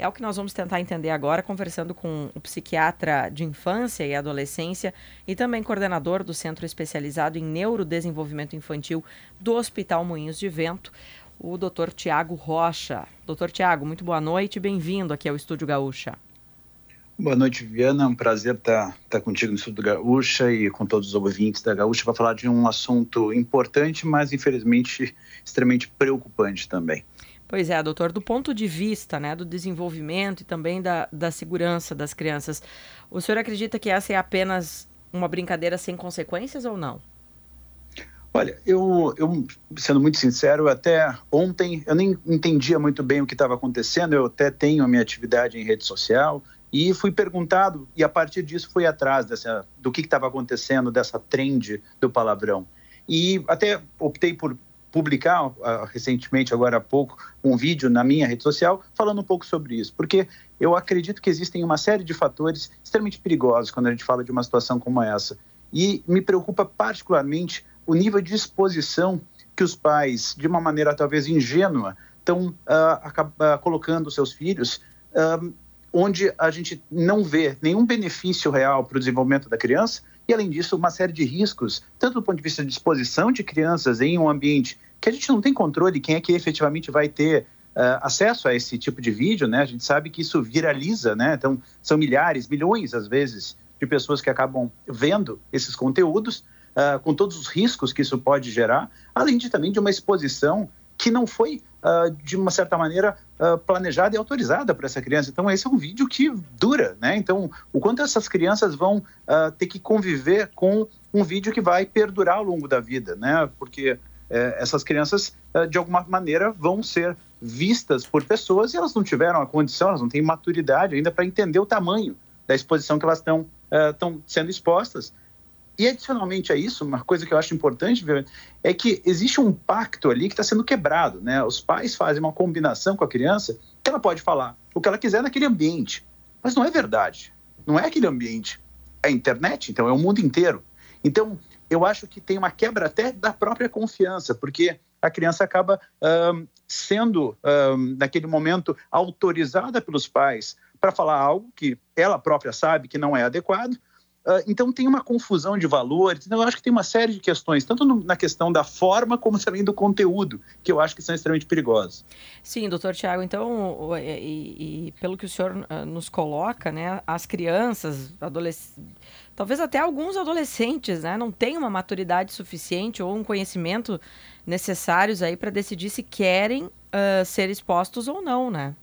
É o que nós vamos tentar entender agora, conversando com o psiquiatra de infância e adolescência e também coordenador do Centro Especializado em Neurodesenvolvimento Infantil do Hospital Moinhos de Vento, o Dr. Tiago Rocha. Doutor Tiago, muito boa noite e bem-vindo aqui ao Estúdio Gaúcha. Boa noite, Viviana. É um prazer estar, estar contigo no Estúdio Gaúcha e com todos os ouvintes da Gaúcha para falar de um assunto importante, mas infelizmente extremamente preocupante também. Pois é, doutor, do ponto de vista né, do desenvolvimento e também da, da segurança das crianças, o senhor acredita que essa é apenas uma brincadeira sem consequências ou não? Olha, eu, eu sendo muito sincero, até ontem eu nem entendia muito bem o que estava acontecendo. Eu até tenho a minha atividade em rede social e fui perguntado e a partir disso fui atrás dessa, do que estava acontecendo dessa trend do palavrão. E até optei por publicar uh, recentemente, agora há pouco, um vídeo na minha rede social falando um pouco sobre isso, porque eu acredito que existem uma série de fatores extremamente perigosos quando a gente fala de uma situação como essa. E me preocupa particularmente o nível de exposição que os pais, de uma maneira talvez ingênua, estão uh, uh, colocando seus filhos, onde a gente não vê nenhum benefício real para o desenvolvimento da criança e, além disso, uma série de riscos, tanto do ponto de vista de exposição de crianças em um ambiente que a gente não tem controle quem é que efetivamente vai ter uh, acesso a esse tipo de vídeo, né? A gente sabe que isso viraliza, né? Então, são milhares, milhões, às vezes, de pessoas que acabam vendo esses conteúdos, uh, com todos os riscos que isso pode gerar, além de também de uma exposição que não foi, uh, de uma certa maneira, uh, planejada e autorizada para essa criança. Então, esse é um vídeo que dura, né? Então, o quanto essas crianças vão uh, ter que conviver com um vídeo que vai perdurar ao longo da vida, né? Porque eh, essas crianças, de alguma maneira, vão ser vistas por pessoas e elas não tiveram a condição, elas não têm maturidade ainda para entender o tamanho da exposição que elas estão estão sendo expostas e adicionalmente a isso, uma coisa que eu acho importante ver é que existe um pacto ali que está sendo quebrado, né? Os pais fazem uma combinação com a criança que ela pode falar o que ela quiser naquele ambiente, mas não é verdade. Não é aquele ambiente. É a internet, então é o mundo inteiro. Então, eu acho que tem uma quebra até da própria confiança, porque a criança acaba sendo, naquele momento, autorizada pelos pais para falar algo que ela própria sabe que não é adequado, então tem uma confusão de valores. Então eu acho que tem uma série de questões, tanto na questão da forma como também do conteúdo, que eu acho que são extremamente perigosos. Sim, doutor Tiago, então, e, e, pelo que o senhor uh, nos coloca, né, as crianças, adolescentes, talvez até alguns adolescentes, né, não têm uma maturidade suficiente ou um conhecimento necessários aí para decidir se querem uh, ser expostos ou não, né?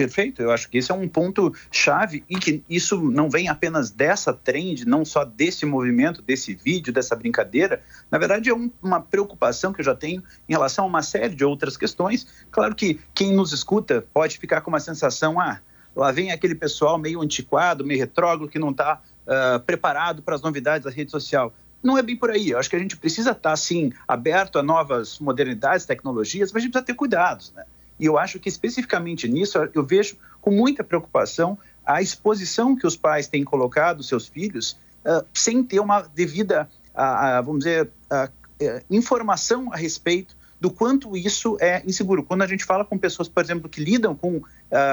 Perfeito, eu acho que esse é um ponto chave e que isso não vem apenas dessa trend, não só desse movimento, desse vídeo, dessa brincadeira. Na verdade, é um, uma preocupação que eu já tenho em relação a uma série de outras questões. Claro que quem nos escuta pode ficar com uma sensação, ah, lá vem aquele pessoal meio antiquado, meio retrógrado, que não está uh, ah, preparado para as novidades da rede social. Não é bem por aí. Eu acho que a gente precisa estar, tá, sim, aberto a novas modernidades, tecnologias, mas a gente precisa ter cuidados, né? E eu acho que especificamente nisso eu vejo com muita preocupação a exposição que os pais têm colocado seus filhos uh, sem ter uma devida, uh, uh, vamos dizer, informação a respeito do quanto isso é inseguro. Quando a gente fala com pessoas, por exemplo, que lidam com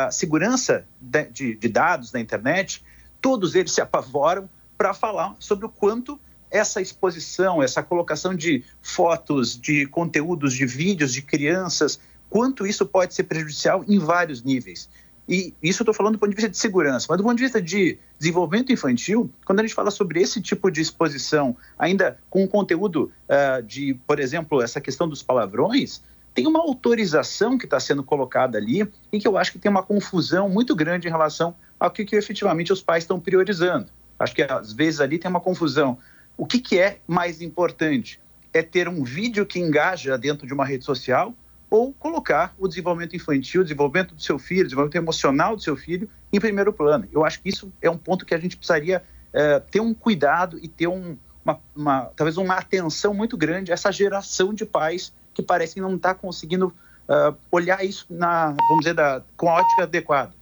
segurança de, de, de dados na internet, todos eles se apavoram para falar sobre o quanto essa exposição, essa colocação de fotos, de conteúdos, de vídeos de crianças quanto isso pode ser prejudicial em vários níveis. E isso eu estou falando do ponto de vista de segurança, mas do ponto de vista de desenvolvimento infantil, quando a gente fala sobre esse tipo de exposição, ainda com o conteúdo uh, de, por exemplo, essa questão dos palavrões, tem uma autorização que está sendo colocada ali e que eu acho que tem uma confusão muito grande em relação ao que, que efetivamente os pais estão priorizando. Acho que às vezes ali tem uma confusão. O que, que é mais importante? É ter um vídeo que engaja dentro de uma rede social ou colocar o desenvolvimento infantil, o desenvolvimento do seu filho, o desenvolvimento emocional do seu filho em primeiro plano. Eu acho que isso é um ponto que a gente precisaria é, ter um cuidado e ter um, uma, uma, talvez uma atenção muito grande a essa geração de pais que parecem não estar tá conseguindo uh, olhar isso na, vamos dizer, da, com a ótica adequada.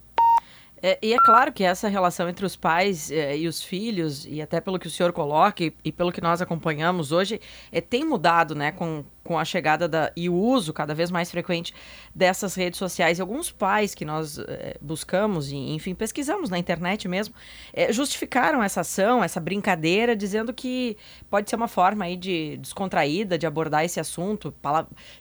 É, e é claro que essa relação entre os pais é, e os filhos, e até pelo que o senhor coloca e, e pelo que nós acompanhamos hoje, é, tem mudado né, com, com a chegada da, e o uso cada vez mais frequente dessas redes sociais. E alguns pais que nós é, buscamos e, enfim, pesquisamos na internet mesmo, é, justificaram essa ação, essa brincadeira, dizendo que pode ser uma forma aí de descontraída de abordar esse assunto,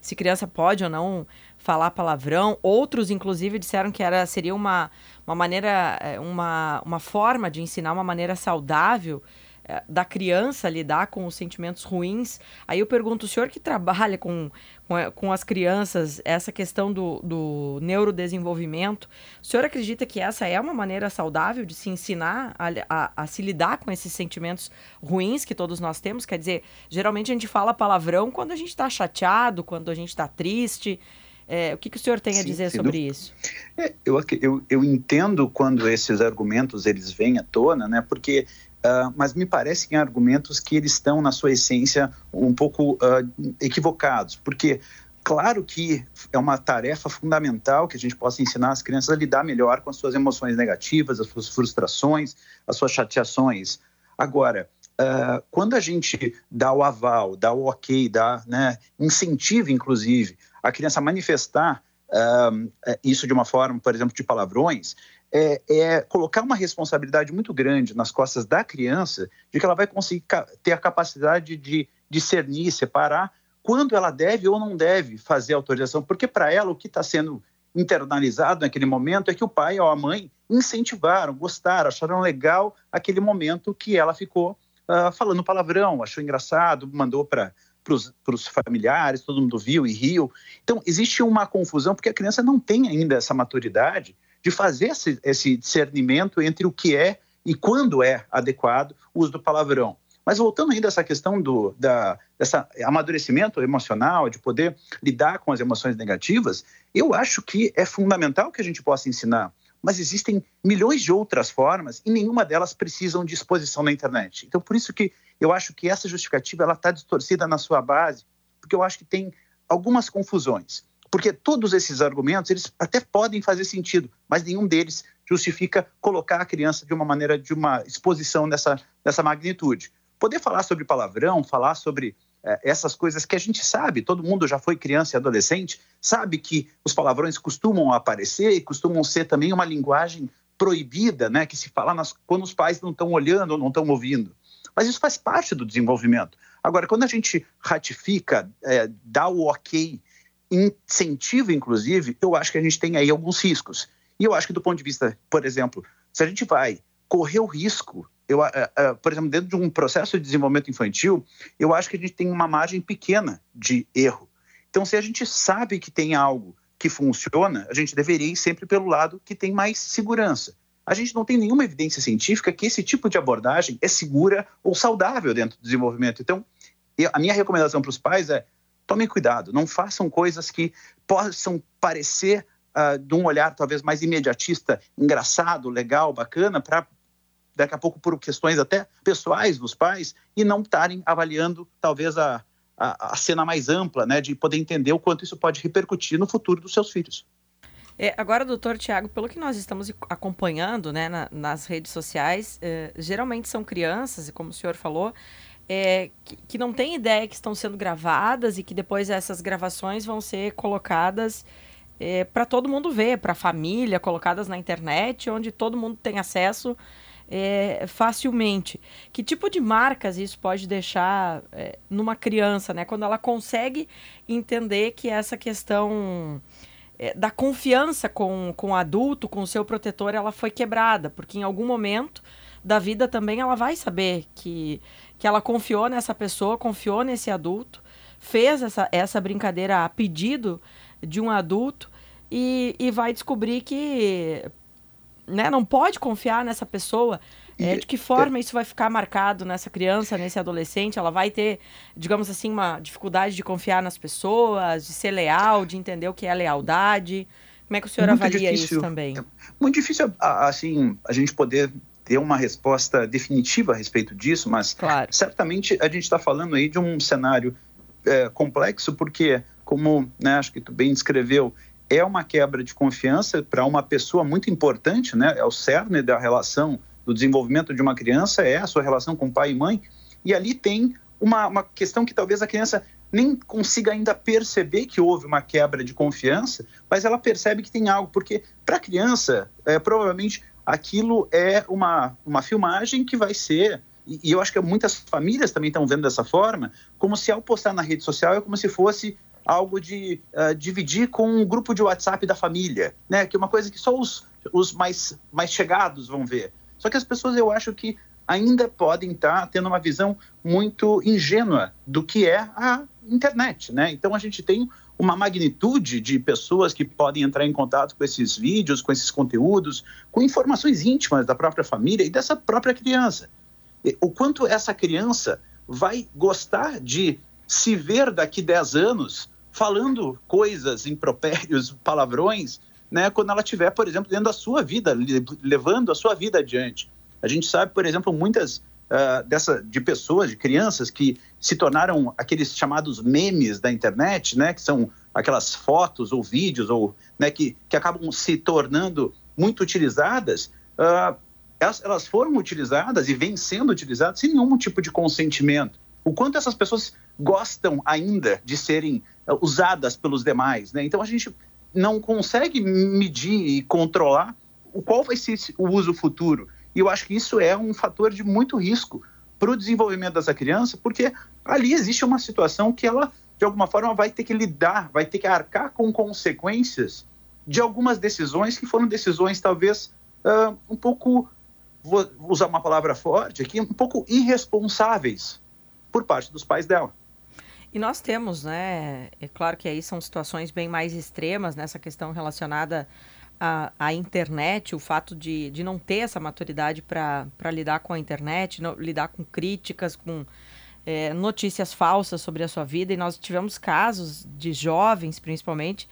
se criança pode ou não falar palavrão. Outros, inclusive, disseram que era, seria uma, uma maneira, uma, uma forma de ensinar uma maneira saudável eh, da criança lidar com os sentimentos ruins. Aí eu pergunto, o senhor que trabalha com, com, eh, com as crianças, essa questão do, do neurodesenvolvimento, o senhor acredita que essa é uma maneira saudável de se ensinar a, a, a se lidar com esses sentimentos ruins que todos nós temos? Quer dizer, geralmente a gente fala palavrão quando a gente está chateado, quando a gente está triste. É, o que, que, o senhor tem a dizer sim, sobre isso? É, eu, eu, eu entendo quando esses argumentos eles vêm à tona, né? Porque Uh, mas me parecem argumentos que eles estão, na sua essência, um pouco uh, equivocados, porque claro que é uma tarefa fundamental que a gente possa ensinar as crianças a lidar melhor com as suas emoções negativas, as suas frustrações, as suas chateações. Agora, uh, quando a gente dá o aval, dá o ok, dá, né, incentiva, inclusive, a criança manifestar isso de uma forma, por exemplo, de palavrões, é, é, colocar uma responsabilidade muito grande nas costas da criança de que ela vai conseguir ter a capacidade de discernir, separar quando ela deve ou não deve fazer autorização, porque para ela o que está sendo internalizado naquele momento é que o pai ou a mãe incentivaram, gostaram, acharam legal aquele momento que ela ficou uh, falando palavrão, achou engraçado, mandou para para os familiares, todo mundo viu e riu. Então, existe uma confusão, porque a criança não tem ainda essa maturidade de fazer esse, esse discernimento entre o que é e quando é adequado o uso do palavrão. Mas voltando ainda a essa questão do da, dessa amadurecimento emocional, de poder lidar com as emoções negativas, eu acho que é fundamental que a gente possa ensinar. Mas existem milhões de outras formas e nenhuma delas precisam de exposição na internet. Então, por isso que eu acho que essa justificativa ela está distorcida na sua base, porque eu acho que tem algumas confusões. Porque todos esses argumentos, eles até podem fazer sentido, mas nenhum deles justifica colocar a criança de uma maneira, de uma exposição dessa, dessa magnitude. Poder falar sobre palavrão, falar sobre essas coisas que a gente sabe, todo mundo já foi criança e adolescente, sabe que os palavrões costumam aparecer e costumam ser também uma linguagem proibida, né, que se fala nas, quando os pais não estão olhando ou não estão ouvindo. Mas isso faz parte do desenvolvimento. Agora, quando a gente ratifica, é, dá o ok incentiva, inclusive, eu acho que a gente tem aí alguns riscos. E eu acho que do ponto de vista, por exemplo, se a gente vai correr o risco, eu, uh, uh, por exemplo, dentro de um processo de desenvolvimento infantil, eu acho que a gente tem uma margem pequena de erro. Então, se a gente sabe que tem algo que funciona, a gente deveria ir sempre pelo lado que tem mais segurança. A gente não tem nenhuma evidência científica que esse tipo de abordagem é segura ou saudável dentro do desenvolvimento. Então, a minha recomendação para os pais é tomem cuidado, não façam coisas que possam parecer uh, de um olhar talvez mais imediatista, engraçado, legal, bacana, para daqui a pouco por questões até pessoais dos pais e não estarem avaliando talvez a, a, a, cena mais ampla, né, de poder entender o quanto isso pode repercutir no futuro dos seus filhos. É, agora, doutor Tiago, pelo que nós estamos acompanhando né, na, nas redes sociais, eh, geralmente são crianças, e como o senhor falou, é, que, que, não tem ideia que estão sendo gravadas e que depois essas gravações vão ser colocadas é, para todo mundo ver, para a família, colocadas na internet, onde todo mundo tem acesso é, facilmente. Que tipo de marcas isso pode deixar é, numa criança, né? Quando ela consegue entender que essa questão é, da confiança com, com o adulto, com o seu protetor, ela foi quebrada, porque em algum momento da vida também ela vai saber que que ela confiou nessa pessoa, confiou nesse adulto, fez essa, essa brincadeira a pedido de um adulto e, e vai descobrir que né, não pode confiar nessa pessoa. É, de que forma isso vai ficar marcado nessa criança, nesse adolescente? Ela vai ter, digamos assim, uma dificuldade de confiar nas pessoas, de ser leal, de entender o que é lealdade. Como é que o senhor muito avalia difícil, isso também? É muito difícil, assim, a gente poder ter uma resposta definitiva a respeito disso, mas claro. certamente a gente está falando aí de um cenário é, complexo, porque, como né, acho que tu bem descreveu, é uma quebra de confiança para uma pessoa muito importante, né? É o cerne da relação do desenvolvimento de uma criança, é a sua relação com pai e mãe, e ali tem uma, uma questão que talvez a criança nem consiga ainda perceber que houve uma quebra de confiança, mas ela percebe que tem algo, porque para a criança, é, provavelmente aquilo é uma, uma filmagem que vai ser, e, e eu acho que muitas famílias também estão vendo dessa forma, como se ao postar na rede social é como se fosse algo de uh, dividir com um grupo de WhatsApp da família, né? Que é uma coisa que só os, os mais, mais chegados vão ver. Só que as pessoas, eu acho que ainda podem estar tendo uma visão muito ingênua do que é a internet, né? Então a gente tem uma magnitude de pessoas que podem entrar em contato com esses vídeos, com esses conteúdos, com informações íntimas da própria família e dessa própria criança. O quanto essa criança vai gostar de se ver daqui 10 anos falando coisas, impropérios, palavrões, né, quando ela estiver, por exemplo, dentro da sua vida, levando a sua vida adiante. A gente sabe, por exemplo, muitas uh, dessa, de pessoas, de crianças que se tornaram aqueles chamados memes da internet, né, que são aquelas fotos ou vídeos ou, né, que, que acabam se tornando muito utilizadas, uh, elas, elas foram utilizadas e vêm sendo utilizadas sem nenhum tipo de consentimento. O quanto essas pessoas gostam ainda de serem usadas pelos demais, né? Então a gente não consegue medir e controlar o qual vai ser o uso futuro. E eu acho que isso é um fator de muito risco para o desenvolvimento dessa criança, porque ali existe uma situação que ela, de alguma forma, vai ter que lidar, vai ter que arcar com consequências de algumas decisões que foram decisões, talvez, uh, um pouco, vou usar uma palavra forte aqui, um pouco irresponsáveis por parte dos pais dela. E nós temos, né? É claro que aí são situações bem mais extremas nessa questão relacionada à, à internet, o fato de, de não ter essa maturidade para lidar com a internet, não, lidar com críticas, com é, notícias falsas sobre a sua vida. E nós tivemos casos de jovens, principalmente,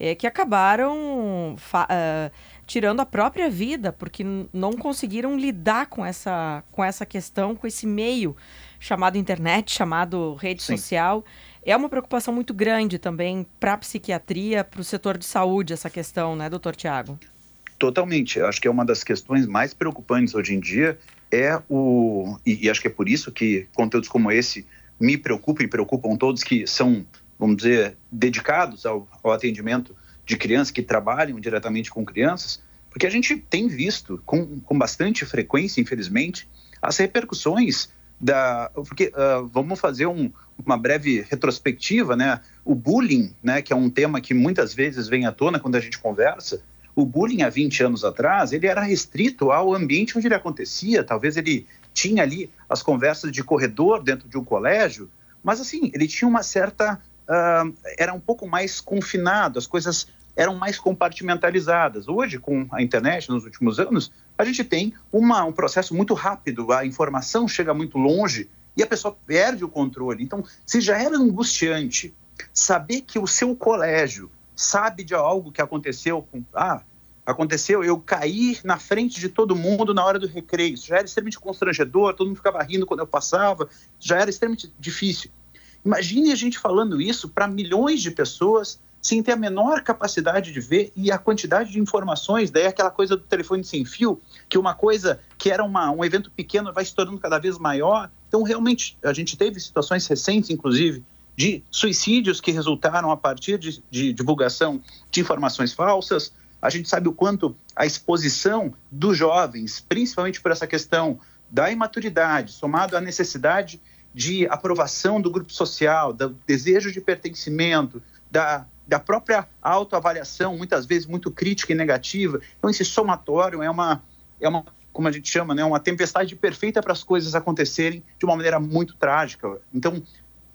é, que acabaram uh, tirando a própria vida porque não conseguiram lidar com essa, com essa questão, com esse meio chamado internet, chamado rede Sim. social. É uma preocupação muito grande também para a psiquiatria, para o setor de saúde, essa questão, né, doutor Tiago? Totalmente. Eu acho que é uma das questões mais preocupantes hoje em dia é o e, e acho que é por isso que conteúdos como esse me preocupam e preocupam todos que são, vamos dizer, dedicados ao, ao atendimento de crianças que trabalham diretamente com crianças, porque a gente tem visto com, com bastante frequência, infelizmente, as repercussões da. Porque uh, vamos fazer um, uma breve retrospectiva, né? O bullying, né, que é um tema que muitas vezes vem à tona quando a gente conversa, o bullying há 20 anos atrás, ele era restrito ao ambiente onde ele acontecia, talvez ele tinha ali as conversas de corredor dentro de um colégio, mas assim, ele tinha uma certa... Uh, era um pouco mais confinado, as coisas eram mais compartimentalizadas. Hoje, com a internet, nos últimos anos, a gente tem uma, um processo muito rápido, a informação chega muito longe e a pessoa perde o controle. Então, se já era angustiante saber que o seu colégio sabe de algo que aconteceu com. Ah, aconteceu, eu caí na frente de todo mundo na hora do recreio. Isso já era extremamente constrangedor, todo mundo ficava rindo quando eu passava, já era extremamente difícil. Imagine a gente falando isso para milhões de pessoas sem ter a menor capacidade de ver e a quantidade de informações, daí aquela coisa do telefone sem fio, que uma coisa que era uma, um evento pequeno vai se tornando cada vez maior. Então, realmente, a gente teve situações recentes, inclusive, de suicídios que resultaram a partir de, de divulgação de informações falsas. A gente sabe o quanto a exposição dos jovens, principalmente por essa questão da imaturidade, somado à necessidade de aprovação do grupo social, do desejo de pertencimento, da da própria autoavaliação, muitas vezes muito crítica e negativa. Então, esse somatório é uma, é uma como a gente chama, né, uma tempestade perfeita para as coisas acontecerem de uma maneira muito trágica. Então,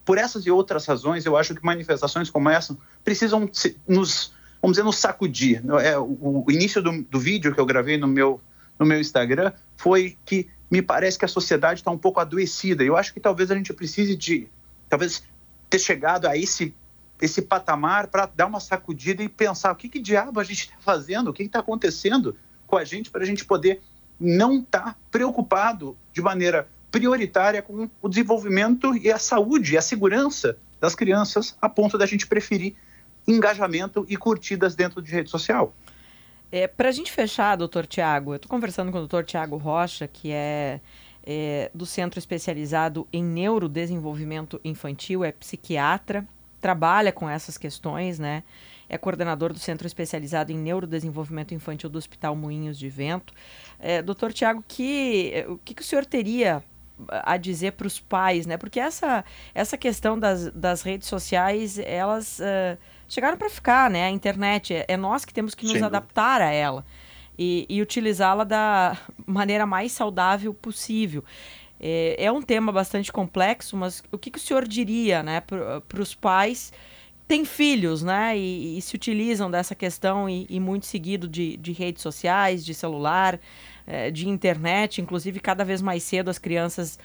por essas e outras razões, eu acho que manifestações como essa precisam nos, vamos dizer, nos sacudir. É, o, início do, do vídeo que eu gravei no meu, no meu Instagram foi que me parece que a sociedade está um pouco adoecida. Eu acho que talvez a gente precise de, talvez, ter chegado a esse esse patamar para dar uma sacudida e pensar o que, que diabo a gente está fazendo, o que está acontecendo com a gente para a gente poder não estar tá preocupado de maneira prioritária com o desenvolvimento e a saúde e a segurança das crianças, a ponto da gente preferir engajamento e curtidas dentro de rede social. É, para a gente fechar, doutor Tiago, eu estou conversando com o doutor Tiago Rocha, que é é, do Centro Especializado em Neurodesenvolvimento Infantil, é psiquiatra, trabalha com essas questões, né? É coordenador do Centro Especializado em Neurodesenvolvimento Infantil do Hospital Moinhos de Vento. É, doutor Tiago, que, o que, que o senhor teria a dizer para os pais, né? Porque essa, essa questão das, das redes sociais, elas uh, chegaram para ficar, né? A internet, é, é, nós que temos que nos Sim. adaptar a ela e, e utilizá-la da maneira mais saudável possível. É, é, um tema bastante complexo, mas o que, que o senhor diria né, para os pais têm filhos né, e, e, se utilizam dessa questão e, e muito seguido de, de, redes sociais, de celular, é, de internet, inclusive cada vez mais cedo as crianças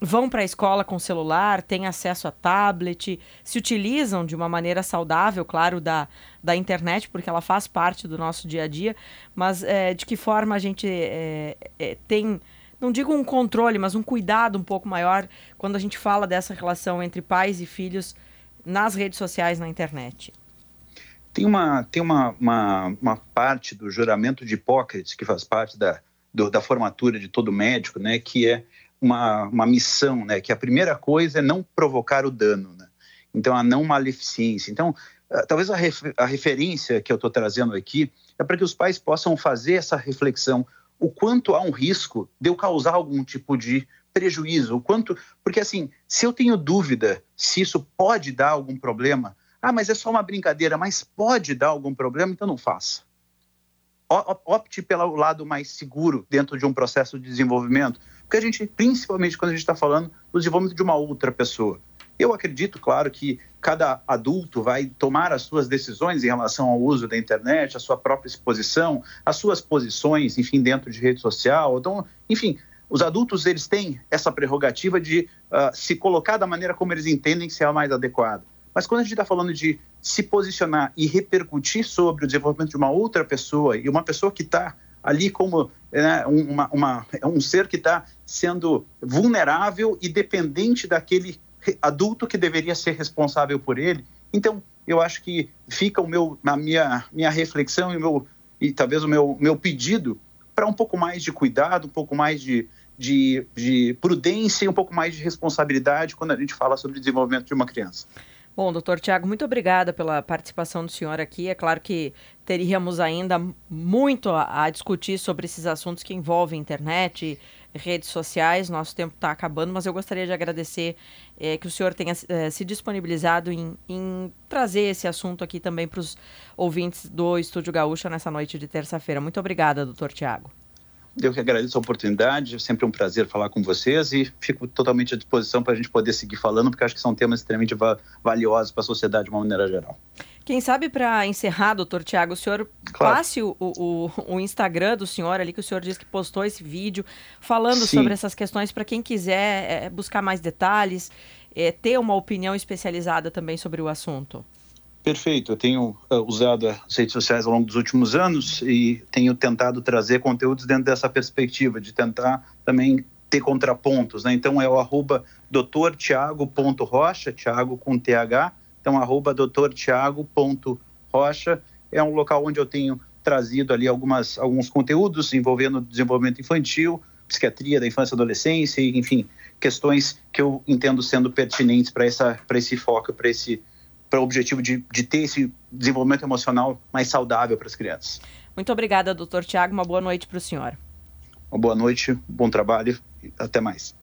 vão para a escola com celular, têm acesso a tablet, se utilizam de uma maneira saudável, claro, da, da internet, porque ela faz parte do nosso dia a dia, mas é, de que forma a gente é, é, tem, não digo um controle, mas um cuidado um pouco maior quando a gente fala dessa relação entre pais e filhos nas redes sociais, na internet? Tem uma, tem uma, uma, uma parte do juramento de Hipócrates, que faz parte da, do, da formatura de todo médico, né, que é uma, uma missão, né? Que a primeira coisa é não provocar o dano, né? Então, a não maleficência. Então, ah, talvez a, ref, a referência que eu estou trazendo aqui é para que os pais possam fazer essa reflexão. O quanto há um risco de eu causar algum tipo de prejuízo, o quanto... Porque, assim, se eu tenho dúvida se isso pode dar algum problema, ah, mas é só uma brincadeira, mas pode dar algum problema, então não faça. Opte pelo lado mais seguro dentro de um processo de desenvolvimento, porque a gente, principalmente quando a gente está falando do desenvolvimento de uma outra pessoa. Eu acredito, claro, que cada adulto vai tomar as suas decisões em relação ao uso da internet, a sua própria exposição, as suas posições, enfim, dentro de rede social. Então, enfim, os adultos eles têm essa prerrogativa de uh, se colocar da maneira como eles entendem que é a mais adequada. Mas quando a gente está falando de se posicionar e repercutir sobre o desenvolvimento de uma outra pessoa e uma pessoa que está ali como né, uma, uma, é um ser que está sendo vulnerável e dependente daquele adulto que deveria ser responsável por ele. Então, eu acho que fica o meu, a minha, minha reflexão e, meu, e talvez o meu, meu pedido para um pouco mais de cuidado, um pouco mais de, de, de prudência e um pouco mais de responsabilidade quando a gente fala sobre o desenvolvimento de uma criança. Bom, doutor Tiago, muito obrigada pela participação do senhor aqui. É claro que teríamos ainda muito a, a discutir sobre esses assuntos que envolvem internet, redes sociais. Nosso tempo está acabando, mas eu gostaria de agradecer é, que o senhor tenha é, se disponibilizado em, em, trazer esse assunto aqui também para os ouvintes do Estúdio Gaúcha nessa noite de terça-feira. Muito obrigada, doutor Tiago. Eu que agradeço a oportunidade, é sempre um prazer falar com vocês e fico totalmente à disposição para a gente poder seguir falando, porque acho que são temas extremamente va valiosos para a sociedade de uma maneira geral. Quem sabe para encerrar, doutor Tiago, o senhor claro. passe o, o, o, Instagram do senhor ali, que o senhor disse que postou esse vídeo, falando Sim. sobre essas questões para quem quiser é, buscar mais detalhes, é, ter uma opinião especializada também sobre o assunto. Perfeito. Eu tenho uh, usado as redes sociais ao longo dos últimos anos e tenho tentado trazer conteúdos dentro dessa perspectiva, de tentar também ter contrapontos. Né? Então é o arroba doutortiago.rocha, Tiago com TH. Então, arroba doutortiago.rocha é um local onde eu tenho trazido ali algumas, alguns conteúdos envolvendo desenvolvimento infantil, psiquiatria da infância e adolescência, enfim, questões que eu entendo sendo pertinentes para esse foco, para esse para o objetivo de, de ter esse desenvolvimento emocional mais saudável para as crianças. Muito obrigada, doutor Tiago. Uma boa noite para o senhor. Uma boa noite, bom trabalho e até mais.